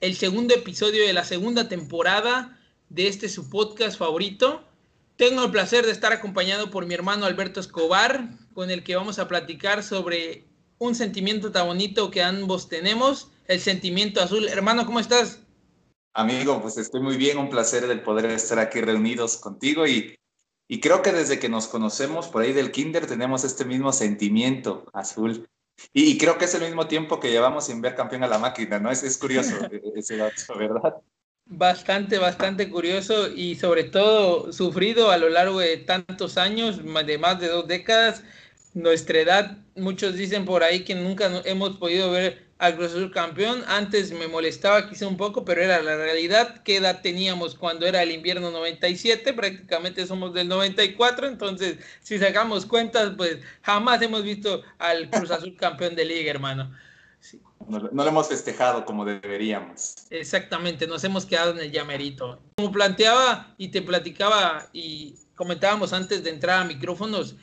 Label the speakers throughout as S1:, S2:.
S1: el segundo episodio de la segunda temporada de este su podcast favorito. Tengo el placer de estar acompañado por mi hermano Alberto Escobar, con el que vamos a platicar sobre un sentimiento tan bonito que ambos tenemos, el sentimiento azul. Hermano, ¿cómo estás?
S2: Amigo, pues estoy muy bien, un placer el poder estar aquí reunidos contigo y, y creo que desde que nos conocemos por ahí del kinder tenemos este mismo sentimiento azul. Y, creo que es el mismo tiempo que llevamos sin ver campeón a la máquina, ¿no? Es, es curioso e, e, ese dato, ¿verdad?
S1: Bastante, bastante curioso y sobre todo sufrido a lo largo de tantos años, de más de dos décadas. Nuestra edad, muchos dicen por ahí que nunca hemos podido ver al Cruz Azul campeón. Antes me molestaba quizá un poco, pero era la realidad. ¿Qué edad teníamos cuando era el invierno 97? Prácticamente somos del 94, entonces si sacamos cuentas, pues jamás hemos visto al Cruz Azul campeón de liga, hermano.
S2: No, no, lo hemos festejado como deberíamos.
S1: Exactamente, nos hemos quedado en el llamerito. Como planteaba y te platicaba y comentábamos antes de entrar a micrófonos,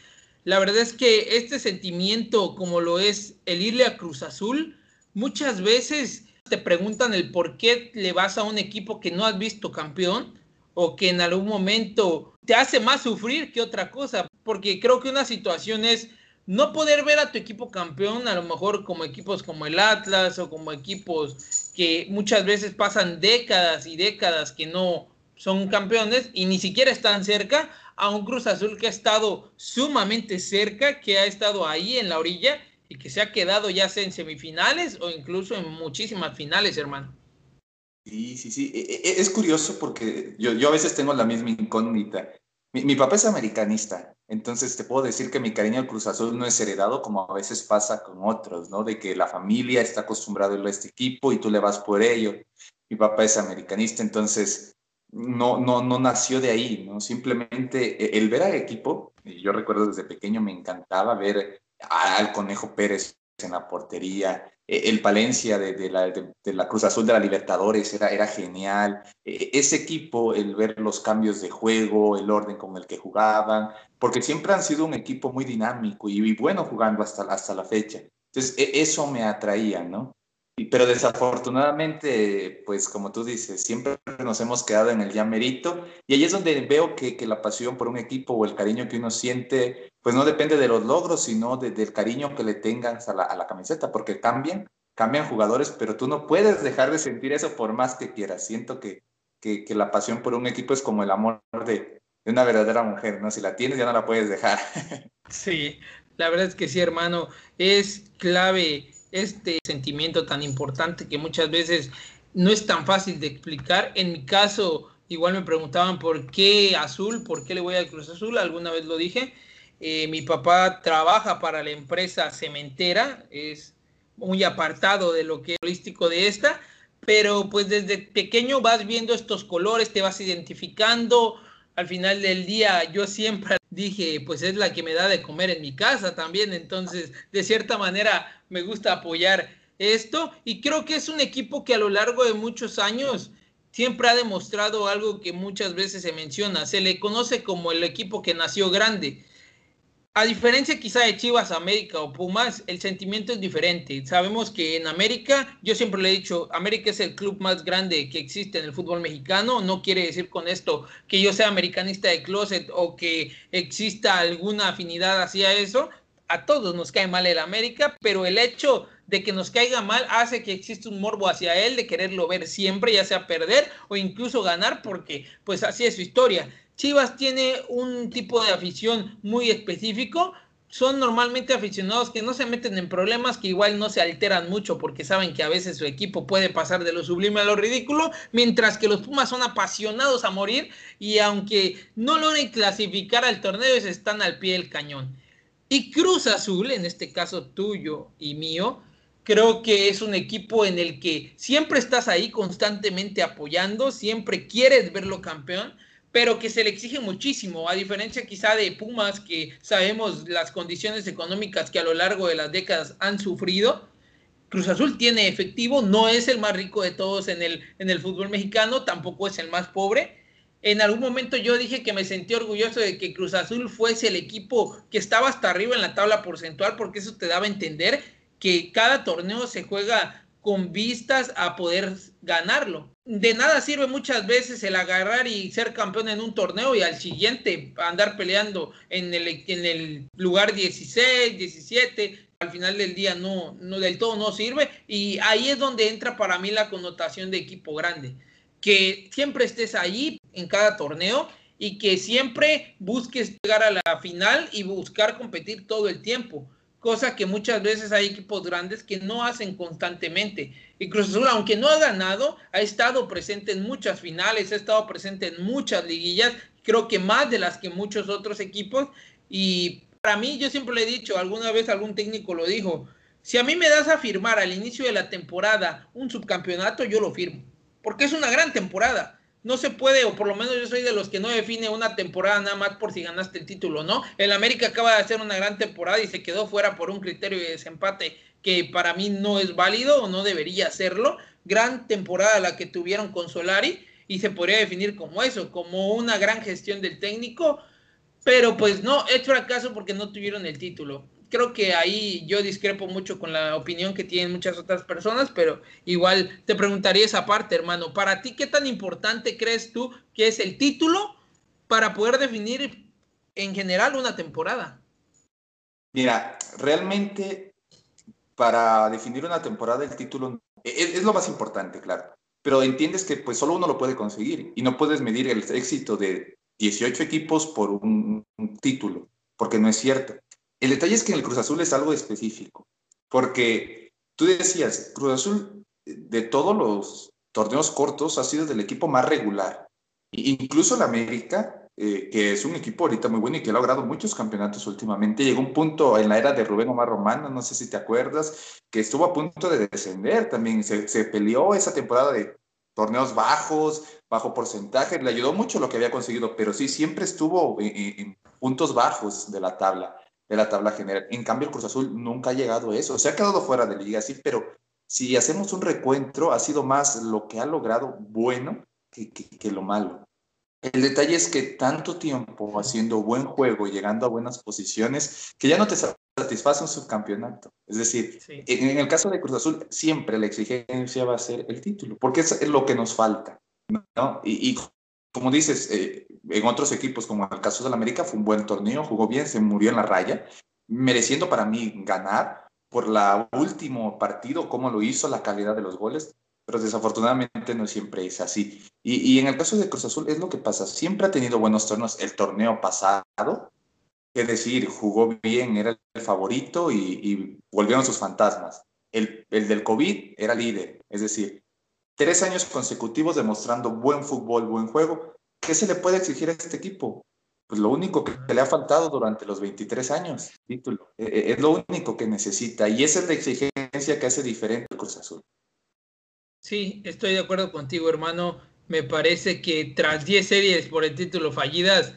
S1: la verdad es que este sentimiento como lo es el irle a Cruz Azul, muchas veces te preguntan el por qué le vas a un equipo que no has visto campeón o que en algún momento te hace más sufrir que otra cosa, porque creo que una situación es no poder ver a tu equipo campeón, a lo mejor como equipos como el Atlas o como equipos que muchas veces pasan décadas y décadas que no son campeones y ni siquiera están cerca, a un Cruz Azul que ha estado sumamente cerca, que ha estado ahí en la orilla y que se ha quedado ya sea en semifinales o incluso en muchísimas finales, hermano.
S2: Sí, sí, sí. E, e, es curioso porque yo, yo a veces tengo la misma incógnita. Mi, papá es americanista, entonces te puedo decir que mi cariño al Cruz Azul no es heredado como a veces pasa con otros, ¿no? De que la familia está acostumbrada a este equipo y tú le vas por ello. Mi papá es americanista, entonces no, no, no nació de ahí, ¿no? Simplemente el ver al equipo, yo recuerdo desde pequeño me encantaba ver al Conejo Pérez en la portería, e, el Palencia de, la, Cruz Azul de la Libertadores era, era genial. E, ese equipo, el ver los cambios de juego, el orden con el que jugaban, porque siempre han sido un equipo muy dinámico y, bueno jugando hasta, hasta la fecha. Entonces, e, eso me atraía, ¿no? Pero desafortunadamente, pues como tú dices, siempre nos hemos quedado en el ya y ahí es donde veo que, que la pasión por un equipo o el cariño que uno siente, pues no depende de los logros, sino del cariño que le tengas a la, camiseta, porque cambian, cambian jugadores, pero tú no puedes dejar de sentir eso por más que quieras. Siento que, que, que la pasión por un equipo es como el amor de, de una verdadera mujer, ¿no? Si la tienes ya no la puedes dejar.
S1: Sí, la verdad es que sí, hermano, es clave este sentimiento tan importante que muchas veces no es tan fácil de explicar. En mi caso, igual me preguntaban por qué azul, por qué le voy al Cruz Azul, alguna vez lo dije. Eh, mi papá trabaja para la empresa cementera, es muy apartado de lo que es holístico de esta, pero pues desde pequeño vas viendo estos colores, te vas identificando. Al final del día yo siempre dije, pues es la que me da de comer en mi casa también, entonces de cierta manera me gusta apoyar esto. Y creo que es un equipo que a lo largo de muchos años siempre ha demostrado algo que muchas veces se menciona, se le conoce como el equipo que nació grande. A diferencia quizá de Chivas, América o Pumas, el sentimiento es diferente. Sabemos que en América, yo siempre le he dicho, América es el club más grande que existe en el fútbol mexicano. No quiere decir con esto que yo sea americanista de closet o que exista alguna afinidad hacia eso. A todos nos cae mal el América, pero el hecho de que nos caiga mal hace que exista un morbo hacia él, de quererlo ver siempre, ya sea perder o incluso ganar, porque pues así es su historia Chivas tiene un tipo de afición muy específico. Son normalmente aficionados que no se meten en problemas, que igual no se alteran mucho porque saben que a veces su equipo puede pasar de lo sublime a lo ridículo, mientras que los Pumas son apasionados a morir y aunque no logren clasificar al torneo, están al pie del cañón. Y Cruz Azul, en este caso tuyo y mío, Creo que es un equipo en el que siempre estás ahí constantemente apoyando, siempre quieres verlo campeón, pero que se le exige muchísimo, a diferencia quizá de Pumas, que sabemos las condiciones económicas que a lo largo de las décadas han sufrido. Cruz Azul tiene efectivo, no es el más rico de todos en el, en el fútbol mexicano, tampoco es el más pobre. En algún momento yo dije que me sentí orgulloso de que Cruz Azul fuese el equipo que estaba hasta arriba en la tabla porcentual, porque eso te daba a entender que cada torneo se juega con vistas a poder ganarlo. De nada sirve muchas veces el agarrar y ser campeón en un torneo y al siguiente andar peleando en el, lugar 16, 17. Al final del día no, no del todo no sirve y ahí es donde entra para mí la connotación de equipo grande. Que siempre estés ahí en cada torneo y que siempre busques llegar a la final y buscar competir todo el tiempo cosa que muchas veces hay equipos grandes que no hacen constantemente. Y Cruz Azul, aunque no ha ganado, ha estado presente en muchas finales, ha estado presente en muchas liguillas, creo que más de las que muchos otros equipos. Y para mí, yo siempre le he dicho, alguna vez algún técnico lo dijo, si a mí me das a firmar al inicio de la temporada un subcampeonato, yo lo firmo, porque es una gran temporada no se puede, o por lo menos yo soy de los que no define una temporada nada más por si ganaste el título, ¿no? El América acaba de hacer una gran temporada y se quedó fuera por un criterio de desempate que para mí no es válido o no debería serlo. Gran temporada la que tuvieron con Solari y se podría definir como eso, como una gran gestión del técnico, pero pues no, es fracaso porque no tuvieron el título creo que ahí yo discrepo mucho con la opinión que tienen muchas otras personas, pero igual te preguntaría esa parte, hermano. Para ti, ¿qué tan importante crees tú que es el título para poder definir en general una temporada?
S2: Mira, realmente para definir una temporada el título es, lo más importante, claro. Pero entiendes que pues solo uno lo puede conseguir y no puedes medir el éxito de 18 equipos por un título, porque no es cierto. El detalle es que en el Cruz Azul es algo específico, porque tú decías, Cruz Azul de todos los torneos cortos ha sido del equipo más regular. Incluso la América, eh, que es un equipo ahorita muy bueno y que ha logrado muchos campeonatos últimamente, llegó un punto en la era de Rubén Omar Romano, no sé si te acuerdas, que estuvo a punto de descender también. Se, peleó esa temporada de torneos bajos, bajo porcentaje, le ayudó mucho lo que había conseguido, pero sí, siempre estuvo en puntos bajos de la tabla de la tabla general. En cambio, el Cruz Azul nunca ha llegado a eso. Se ha quedado fuera de liga, sí, pero si hacemos un recuentro, ha sido más lo que ha logrado bueno que, que, lo malo. El detalle es que tanto tiempo haciendo buen juego, llegando a buenas posiciones, que ya no te satisface un subcampeonato. Es decir, en, el caso de Cruz Azul, siempre la exigencia va a ser el título, porque es lo que nos falta. ¿no? Y, y como dices, eh, en otros equipos, como el caso del América, fue un buen torneo, jugó bien, se murió en la raya, mereciendo para mí ganar por la último partido, cómo lo hizo, la calidad de los goles, pero desafortunadamente no siempre es así. Y, en el caso de Cruz Azul es lo que pasa, siempre ha tenido buenos torneos. El torneo pasado, es decir, jugó bien, era el favorito y, volvieron sus fantasmas. El, el del COVID era líder, es decir, Tres años consecutivos demostrando buen fútbol, buen juego. ¿Qué se le puede exigir a este equipo? Pues lo único que le ha faltado durante los 23 años, título. E, e, es lo único que necesita y esa es la exigencia que hace diferente al Cruz Azul.
S1: Sí, estoy de acuerdo contigo, hermano. Me parece que tras 10 series por el título fallidas,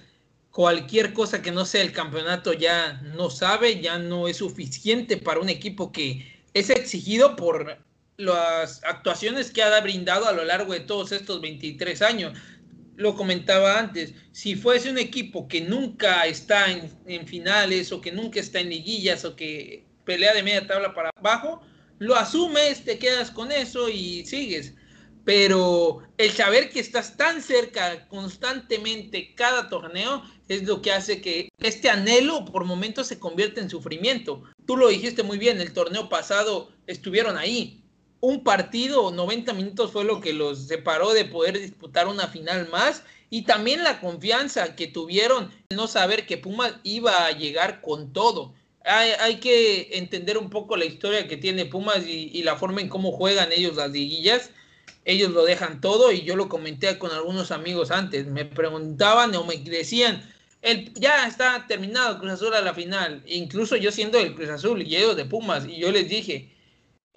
S1: cualquier cosa que no sea el campeonato ya no sabe, ya no es suficiente para un equipo que es exigido por las actuaciones que ha brindado a lo largo de todos estos 23 años. Lo comentaba antes, si fuese un equipo que nunca está en, finales o que nunca está en liguillas o que pelea de media tabla para abajo, lo asumes, te quedas con eso y sigues. Pero el saber que estás tan cerca constantemente cada torneo es lo que hace que este anhelo por momentos se convierta en sufrimiento. Tú lo dijiste muy bien, el torneo pasado estuvieron ahí, un partido 90 minutos fue lo que los separó de poder disputar una final más y también la confianza que tuvieron no saber que Pumas iba a llegar con todo. Hay, que entender un poco la historia que tiene Pumas y, la forma en cómo juegan ellos las liguillas. Ellos lo dejan todo y yo lo comenté con algunos amigos antes. Me preguntaban o me decían, el, ya está terminado Cruz Azul a la final. Incluso yo siendo el Cruz Azul y ellos de Pumas. Y yo les dije,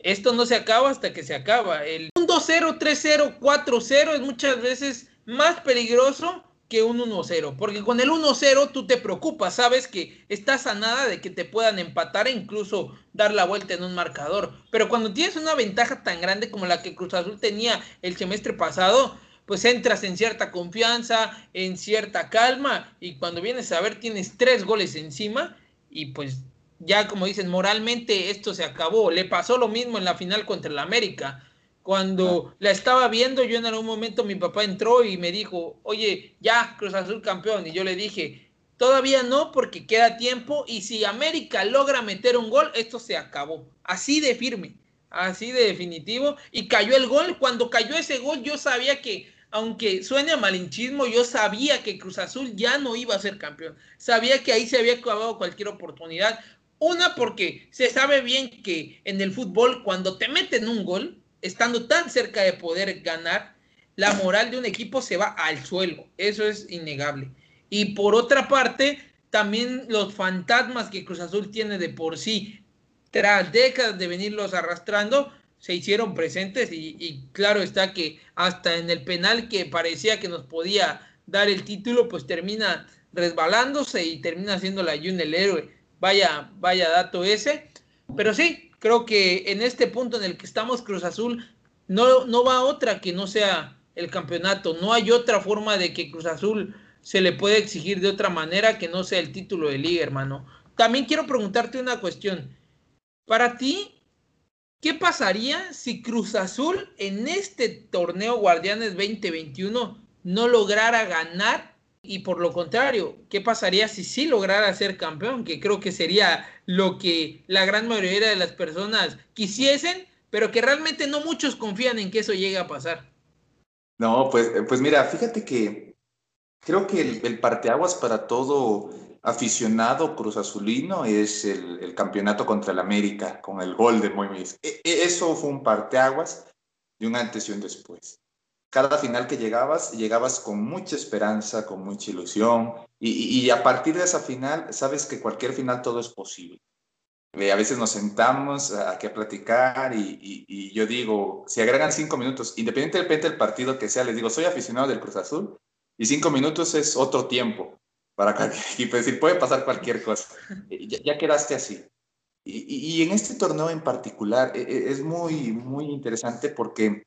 S1: Esto no se acaba hasta que se acaba. El 2-0, 3-0, 4-0 es muchas veces más peligroso que un 1-0, porque con el 1-0 tú te preocupas, sabes que estás a nada de que te puedan empatar e incluso dar la vuelta en un marcador. Pero cuando tienes una ventaja tan grande como la que Cruz Azul tenía el semestre pasado, pues entras en cierta confianza, en cierta calma, y cuando vienes a ver tienes tres goles encima, y pues ya como dicen, moralmente esto se acabó. Le pasó lo mismo en la final contra el América. Cuando la estaba viendo, yo en algún momento mi papá entró y me dijo, oye, ya, Cruz Azul campeón. Y yo le dije, todavía no porque queda tiempo y si América logra meter un gol, esto se acabó. Así de firme, así de definitivo. Y cayó el gol. Cuando cayó ese gol, yo sabía que, aunque suene a malinchismo, yo sabía que Cruz Azul ya no iba a ser campeón. Sabía que ahí se había acabado cualquier oportunidad. Una porque se sabe bien que en el fútbol, cuando te meten un gol, estando tan cerca de poder ganar, la moral de un equipo se va al suelo. Eso es innegable. Y por otra parte, también los fantasmas que Cruz Azul tiene de por sí, tras décadas de venirlos arrastrando, se hicieron presentes y, claro está que hasta en el penal que parecía que nos podía dar el título, pues termina resbalándose y termina siendo la Jun el héroe. Vaya, vaya dato ese. Pero sí, creo que en este punto en el que estamos, Cruz Azul, no, no va otra que no sea el campeonato. No hay otra forma de que Cruz Azul se le pueda exigir de otra manera que no sea el título de liga, hermano. También quiero preguntarte una cuestión. Para ti, ¿qué pasaría si Cruz Azul en este torneo Guardianes 2021 no lograra ganar y por lo contrario, ¿qué pasaría si sí lograra ser campeón? Que creo que sería lo que la gran mayoría de las personas quisiesen, pero que realmente no muchos confían en que eso llegue a pasar.
S2: No, pues, pues mira, fíjate que creo que el, parteaguas para todo aficionado cruz azulino es el, campeonato contra el América con el gol de Moisés. E, e, eso fue un parteaguas de un antes y un después cada final que llegabas, llegabas con mucha esperanza, con mucha ilusión, y, a partir de esa final, sabes que cualquier final todo es posible. Eh, a veces nos sentamos aquí a platicar y, yo digo, si agregan cinco minutos, independientemente del partido que sea, les digo, soy aficionado del Cruz Azul y cinco minutos es otro tiempo para cualquier equipo, es decir, puede pasar cualquier cosa. Eh, ya, ya quedaste así. Y, en este torneo en particular eh, es muy, muy interesante porque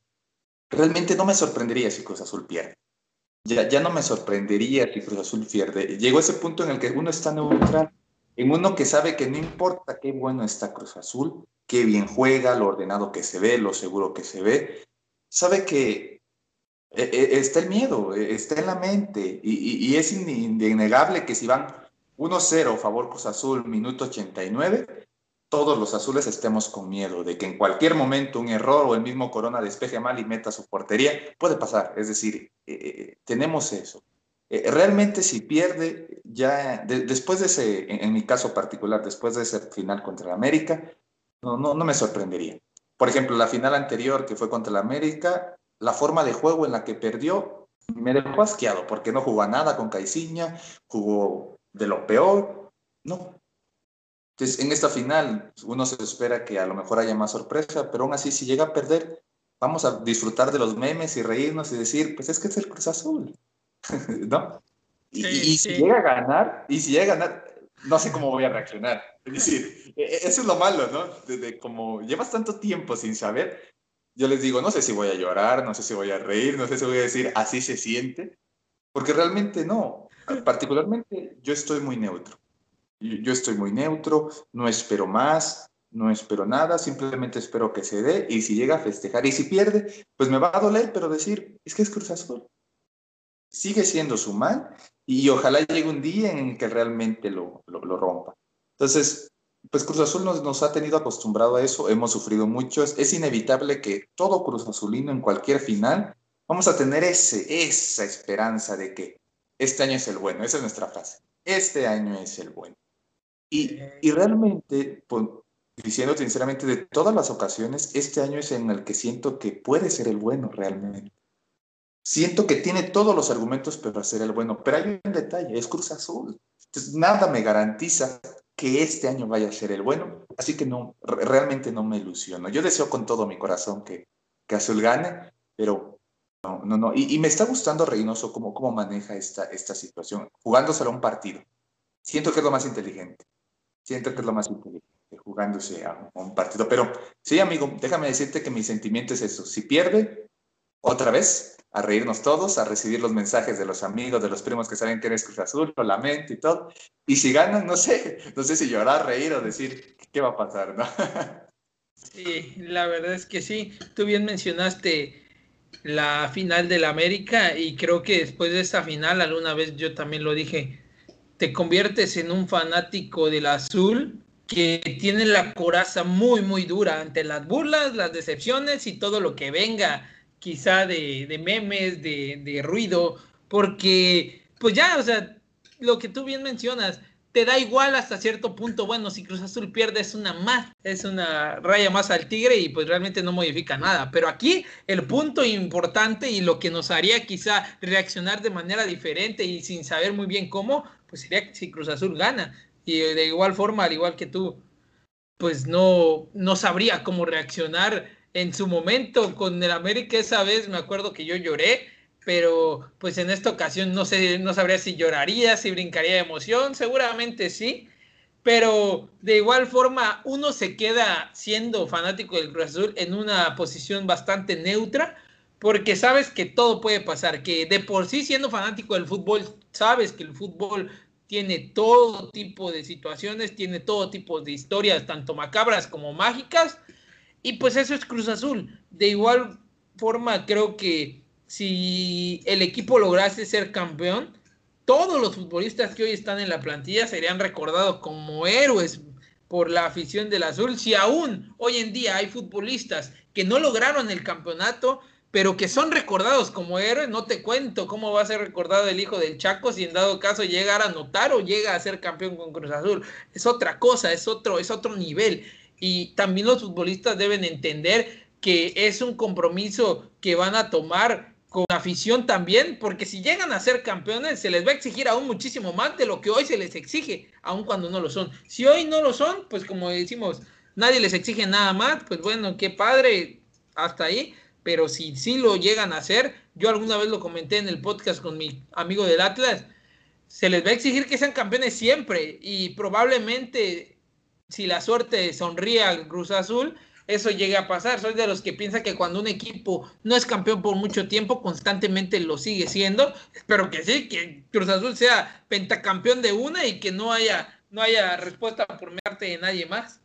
S2: realmente no me sorprendería si Cruz Azul pierde. Ya, no me sorprendería si Cruz Azul pierde. Llegó ese punto en el que uno está neutral, en uno que sabe que no importa qué bueno está Cruz Azul, qué bien juega, lo ordenado que se ve, lo seguro que se ve, sabe que e, e, está el miedo, e, está en la mente y, y es innegable que si van 1-0 favor Cruz Azul, minuto 89, todos los azules estemos con miedo de que en cualquier momento un error o el mismo Corona despeje mal y meta su portería, puede pasar. Es decir, eh, eh, tenemos eso. Eh, realmente si pierde, ya después de ese, en, mi caso particular, después de ese final contra el América, no, no, no me sorprendería. Por ejemplo, la final anterior que fue contra el América, la forma de juego en la que perdió me dejó asqueado porque no jugó nada con Caiciña, jugó de lo peor. No, entonces, en esta final, uno se espera que a lo mejor haya más sorpresa, pero aún así, si llega a perder, vamos a disfrutar de los memes y reírnos y decir, pues es que es el Cruz Azul, ¿no? y, si llega a ganar, y si llega a ganar, no sé cómo voy a reaccionar. Es decir, e, e, eso es lo malo, ¿no? Desde como llevas tanto tiempo sin saber, yo les digo, no sé si voy a llorar, no sé si voy a reír, no sé si voy a decir, así se siente, porque realmente no. Particularmente yo estoy muy neutro. Yo estoy muy neutro, no espero más, no espero nada, simplemente espero que se dé y si llega a festejar y si pierde, pues me va a doler, pero decir, es que es Cruz Azul. Sigue siendo su mal y ojalá llegue un día en que realmente lo, lo, rompa. Entonces, pues Cruz Azul nos, nos, ha tenido acostumbrado a eso, hemos sufrido mucho, es, inevitable que todo Cruz Azulino en cualquier final, vamos a tener ese, esa esperanza de que este año es el bueno, esa es nuestra frase, este año es el bueno. Y, realmente, pues, diciendo sinceramente, de todas las ocasiones, este año es en el que siento que puede ser el bueno realmente. Siento que tiene todos los argumentos para ser el bueno, pero hay un detalle, es Cruz Azul. Entonces, nada me garantiza que este año vaya a ser el bueno, así que no, realmente no me ilusiono. Yo deseo con todo mi corazón que, que Azul gane, pero no, no, no. Y, me está gustando Reynoso cómo, cómo maneja esta, esta situación, jugándoselo a un partido. Siento que es lo más inteligente. Siento que es lo más inteligente, jugándose a, un partido. Pero sí, amigo, déjame decirte que mi sentimiento es eso. Si pierde, otra vez, a reírnos todos, a recibir los mensajes de los amigos, de los primos que saben que eres Cruz Azul, lo lamento y todo. Y si ganan, no sé, no sé si llorar, reír o decir, ¿qué va a pasar? ¿no?
S1: Sí, la verdad es que sí. Tú bien mencionaste la final del América y creo que después de esta final, alguna vez yo también lo dije, te conviertes en un fanático del azul que tiene la coraza muy, muy dura ante las burlas, las decepciones y todo lo que venga quizá de, de memes, de, de, ruido, porque pues ya, o sea, lo que tú bien mencionas, te da igual hasta cierto punto, bueno, si Cruz Azul pierde es una más, es una raya más al tigre y pues realmente no modifica nada, pero aquí el punto importante y lo que nos haría quizá reaccionar de manera diferente y sin saber muy bien cómo, pues sería si Cruz Azul gana y de igual forma, al igual que tú, pues no, no sabría cómo reaccionar en su momento. Con el América esa vez me acuerdo que yo lloré, pero pues en esta ocasión no sé, no sabría si lloraría, si brincaría de emoción, seguramente sí, pero de igual forma uno se queda siendo fanático del Cruz Azul en una posición bastante neutra, porque sabes que todo puede pasar, que de por sí siendo fanático del fútbol, sabes que el fútbol tiene todo tipo de situaciones, tiene todo tipo de historias, tanto macabras como mágicas, y pues eso es Cruz Azul. De igual forma, creo que si el equipo lograse ser campeón, todos los futbolistas que hoy están en la plantilla serían recordados como héroes por la afición del azul. Si aún hoy en día hay futbolistas que no lograron el campeonato, pero que son recordados como héroes, no te cuento cómo va a ser recordado el hijo del Chaco si en dado caso llegara a anotar o llega a ser campeón con Cruz Azul. Es otra cosa, es otro, es otro nivel y también los futbolistas deben entender que es un compromiso que van a tomar con afición también, porque si llegan a ser campeones se les va a exigir aún muchísimo más de lo que hoy se les exige, aun cuando no lo son. Si hoy no lo son, pues como decimos, nadie les exige nada más, pues bueno, qué padre, hasta ahí, pero si sí lo llegan a hacer, yo alguna vez lo comenté en el podcast con mi amigo del Atlas, se les va a exigir que sean campeones siempre y probablemente si la suerte sonríe al Cruz Azul, eso llegue a pasar. Soy de los que piensa que cuando un equipo no es campeón por mucho tiempo, constantemente lo sigue siendo. Espero que sí, que Cruz Azul sea pentacampeón de una y que no haya, no haya respuesta por parte de nadie más.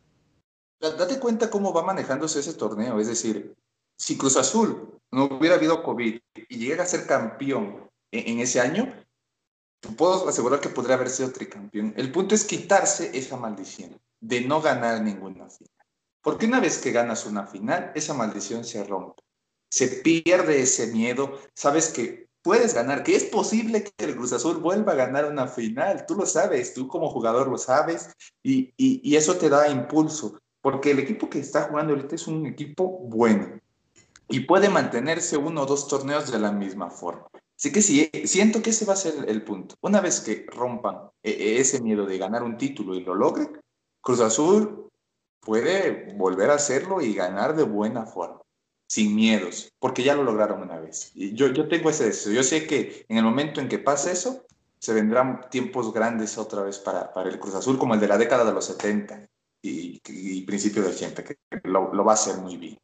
S2: Date cuenta cómo va manejándose ese torneo. Es decir, si Cruz Azul no hubiera habido COVID y llega a ser campeón en ese año, puedo asegurar que podría haber sido tricampeón. El punto es quitarse esa maldición de no ganar ninguna final. Porque una vez que ganas una final, esa maldición se rompe. Se pierde ese miedo. Sabes que puedes ganar, que es posible que el Cruz Azul vuelva a ganar una final. Tú lo sabes, tú como jugador lo sabes y, y, eso te da impulso. Porque el equipo que está jugando ahorita es un equipo bueno y puede mantenerse uno o dos torneos de la misma forma. Así que sí, siento que ese va a ser el punto. Una vez que rompan eh, eh, ese miedo de ganar un título y lo logren, Cruz Azul puede volver a hacerlo y ganar de buena forma, sin miedos, porque ya lo lograron una vez. Y yo, yo tengo ese deseo. Yo sé que en el momento en que pase eso, se vendrán tiempos grandes otra vez para, para el Cruz Azul, como el de la década de los 70 y, y principio del 80, que lo, lo va a hacer muy bien.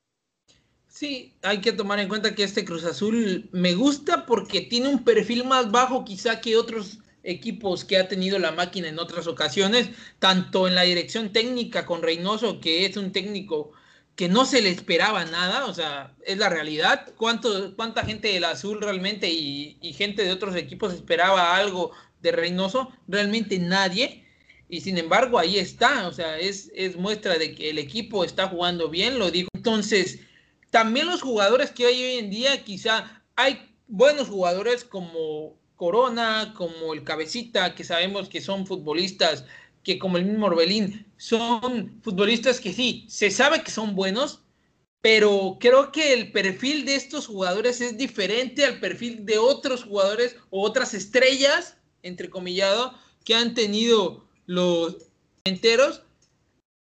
S1: Sí, hay que tomar en cuenta que este Cruz Azul me gusta porque tiene un perfil más bajo quizá que otros equipos que ha tenido la máquina en otras ocasiones, tanto en la dirección técnica con Reynoso, que es un técnico que no se le esperaba nada, o sea, es la realidad. ¿Cuánto, ¿Cuánta gente del azul realmente y, gente de otros equipos esperaba algo de Reynoso? Realmente nadie. Y sin embargo, ahí está, o sea, es muestra de que el equipo está jugando bien, lo digo. Entonces, también los jugadores que hay hoy en día, quizá hay buenos jugadores como Corona, como el Cabecita, que sabemos que son futbolistas, que como el mismo Orbelín, son futbolistas que sí, se sabe que son buenos, pero creo que el perfil de estos jugadores es diferente al perfil de otros jugadores o otras estrellas, entre comillado, que han tenido los enteros,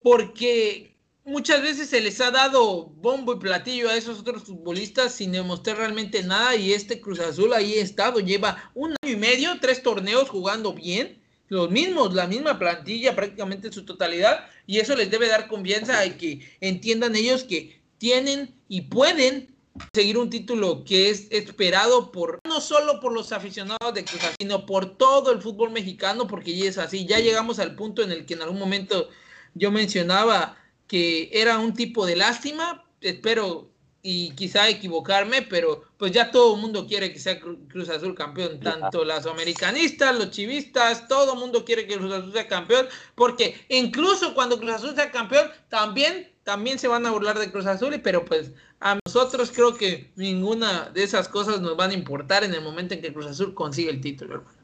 S1: porque muchas veces se les ha dado bombo y platillo a esos otros futbolistas sin demostrar realmente nada y este Cruz Azul ahí ha estado, lleva un año y medio, tres torneos jugando bien, los mismos, la misma plantilla prácticamente en su totalidad y eso les debe dar confianza y que entiendan ellos que tienen y pueden seguir un título que es esperado por no solo por los aficionados de Cruz Azul, sino por todo el fútbol mexicano, porque ya es así, ya llegamos al punto en el que en algún momento yo mencionaba que era un tipo de lástima, espero y quizá equivocarme, pero pues ya todo el mundo quiere que sea Cruz Azul campeón, tanto los americanistas, los chivistas, todo el mundo quiere que Cruz Azul sea campeón, porque incluso cuando Cruz Azul sea campeón, también, también se van a burlar de Cruz Azul, pero pues a nosotros creo que ninguna de esas cosas nos van a importar en el momento en que Cruz Azul consiga el título, hermano.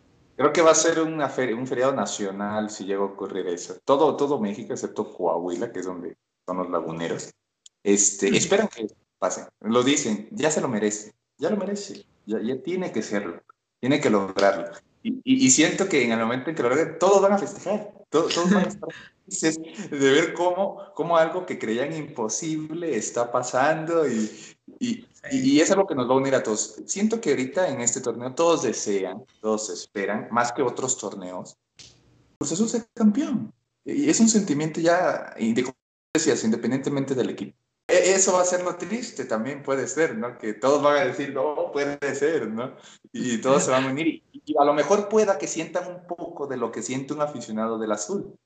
S2: Creo que va a ser una un feriado nacional si llega a ocurrir eso. Todo, todo México, excepto Coahuila, que es donde son los laguneros, este, esperan que pase. Lo dicen, ya se lo merece, ya lo merece, ya, ya tiene que serlo, tiene que lograrlo. Y, y, siento que en el momento en que lo logren, todos van a festejar, todos, todos van a estar felices de ver cómo, cómo algo que creían imposible está pasando y, y, y, es algo que nos va a unir a todos. Siento que ahorita en este torneo todos desean, todos esperan, más que otros torneos, pues eso sea campeón. Y es un sentimiento ya, independientemente del equipo. E, eso va a ser lo triste también, puede ser, ¿no? Que todos van a decir, no, puede ser, ¿no? Y todos se van a unir. Y, a lo mejor pueda que sientan un poco de lo que siente un aficionado del azul.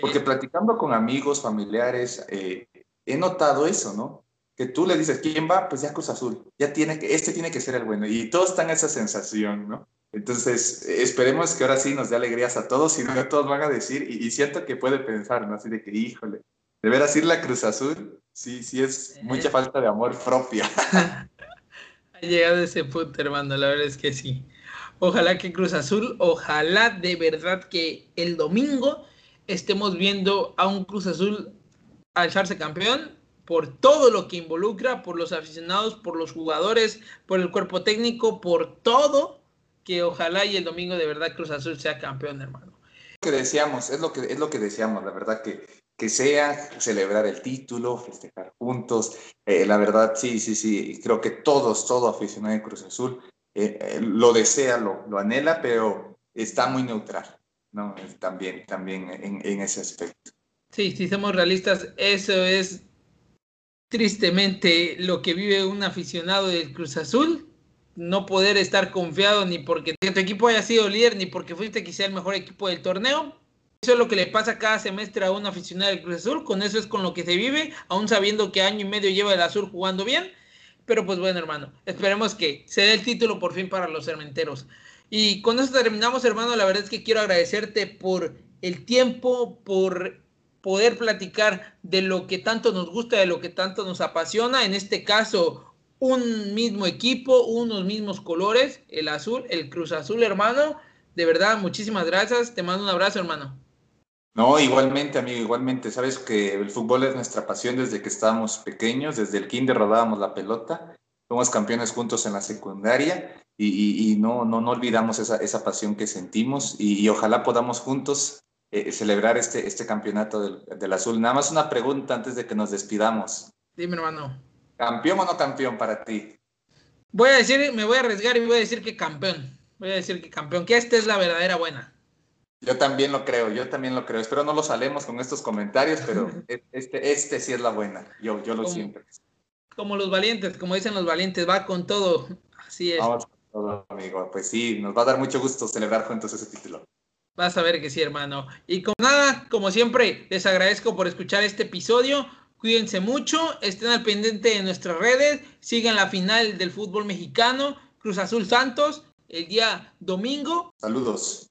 S2: Porque platicando con amigos, familiares, eh, he notado eso, ¿no? Que tú le dices, ¿quién va? Pues ya Cruz Azul, ya tiene que, este tiene que ser el bueno. Y todos están esa sensación, ¿no? Entonces, esperemos que ahora sí nos dé alegrías a todos y no todos van a decir, y, siento que puede pensar, ¿no? Así de que, híjole, de veras ir la Cruz Azul, sí, sí es mucha falta de amor propio.
S1: ha llegado ese punto, hermano, la verdad es que sí. Ojalá que Cruz Azul, ojalá de verdad que el domingo estemos viendo a un Cruz Azul alzarse campeón por todo lo que involucra, por los aficionados, por los jugadores, por el cuerpo técnico, por todo, que ojalá y el domingo de verdad Cruz Azul sea campeón, hermano.
S2: Lo que deseamos, es lo que, es lo que deseamos, la verdad que, que sea celebrar el título, festejar juntos. Eh, la verdad, sí, sí, sí, creo que todos, todo aficionado de Cruz Azul eh, eh, lo desea, lo, lo, anhela, pero está muy neutral, ¿no? También, también en, en ese aspecto.
S1: Sí, si somos realistas, eso es tristemente lo que vive un aficionado del Cruz Azul, no poder estar confiado ni porque tu equipo haya sido líder, ni porque fuiste quizá el mejor equipo del torneo. Eso es lo que le pasa cada semestre a un aficionado del Cruz Azul, con eso es con lo que se vive, aún sabiendo que año y medio lleva el Azul jugando bien. Pero pues bueno, hermano, esperemos que se dé el título por fin para los cementeros. Y con eso terminamos, hermano. La verdad es que quiero agradecerte por el tiempo, por poder platicar de lo que tanto nos gusta, de lo que tanto nos apasiona. En este caso, un mismo equipo, unos mismos colores, el azul, el Cruz Azul, hermano. De verdad, muchísimas gracias. Te mando un abrazo, hermano.
S2: No, igualmente, amigo, igualmente. Sabes que el fútbol es nuestra pasión desde que estábamos pequeños, desde el kinder rodábamos la pelota, fuimos campeones juntos en la secundaria y, no, no, no olvidamos esa, esa pasión que sentimos y ojalá podamos juntos eh, celebrar este, este campeonato del, azul. Nada más una pregunta antes de que nos despidamos.
S1: Dime, hermano.
S2: ¿Campeón o no campeón para ti?
S1: Voy a decir, me voy a arriesgar y voy a decir que campeón. Voy a decir que campeón, que esta es la verdadera buena.
S2: Yo también lo creo, yo también lo creo. Espero no lo salemos con estos comentarios, pero este, este sí es la buena. Yo, yo lo siento.
S1: Como los valientes, como dicen los valientes, va con todo. Así es.
S2: Vamos con todo, amigo. Pues sí, nos va a dar mucho gusto celebrar juntos ese título.
S1: Vas a ver que sí, hermano. Y con nada, como siempre, les agradezco por escuchar este episodio. Cuídense mucho, estén al pendiente de nuestras redes, sigan la final del fútbol mexicano, Cruz Azul Santos, el día domingo.
S2: Saludos.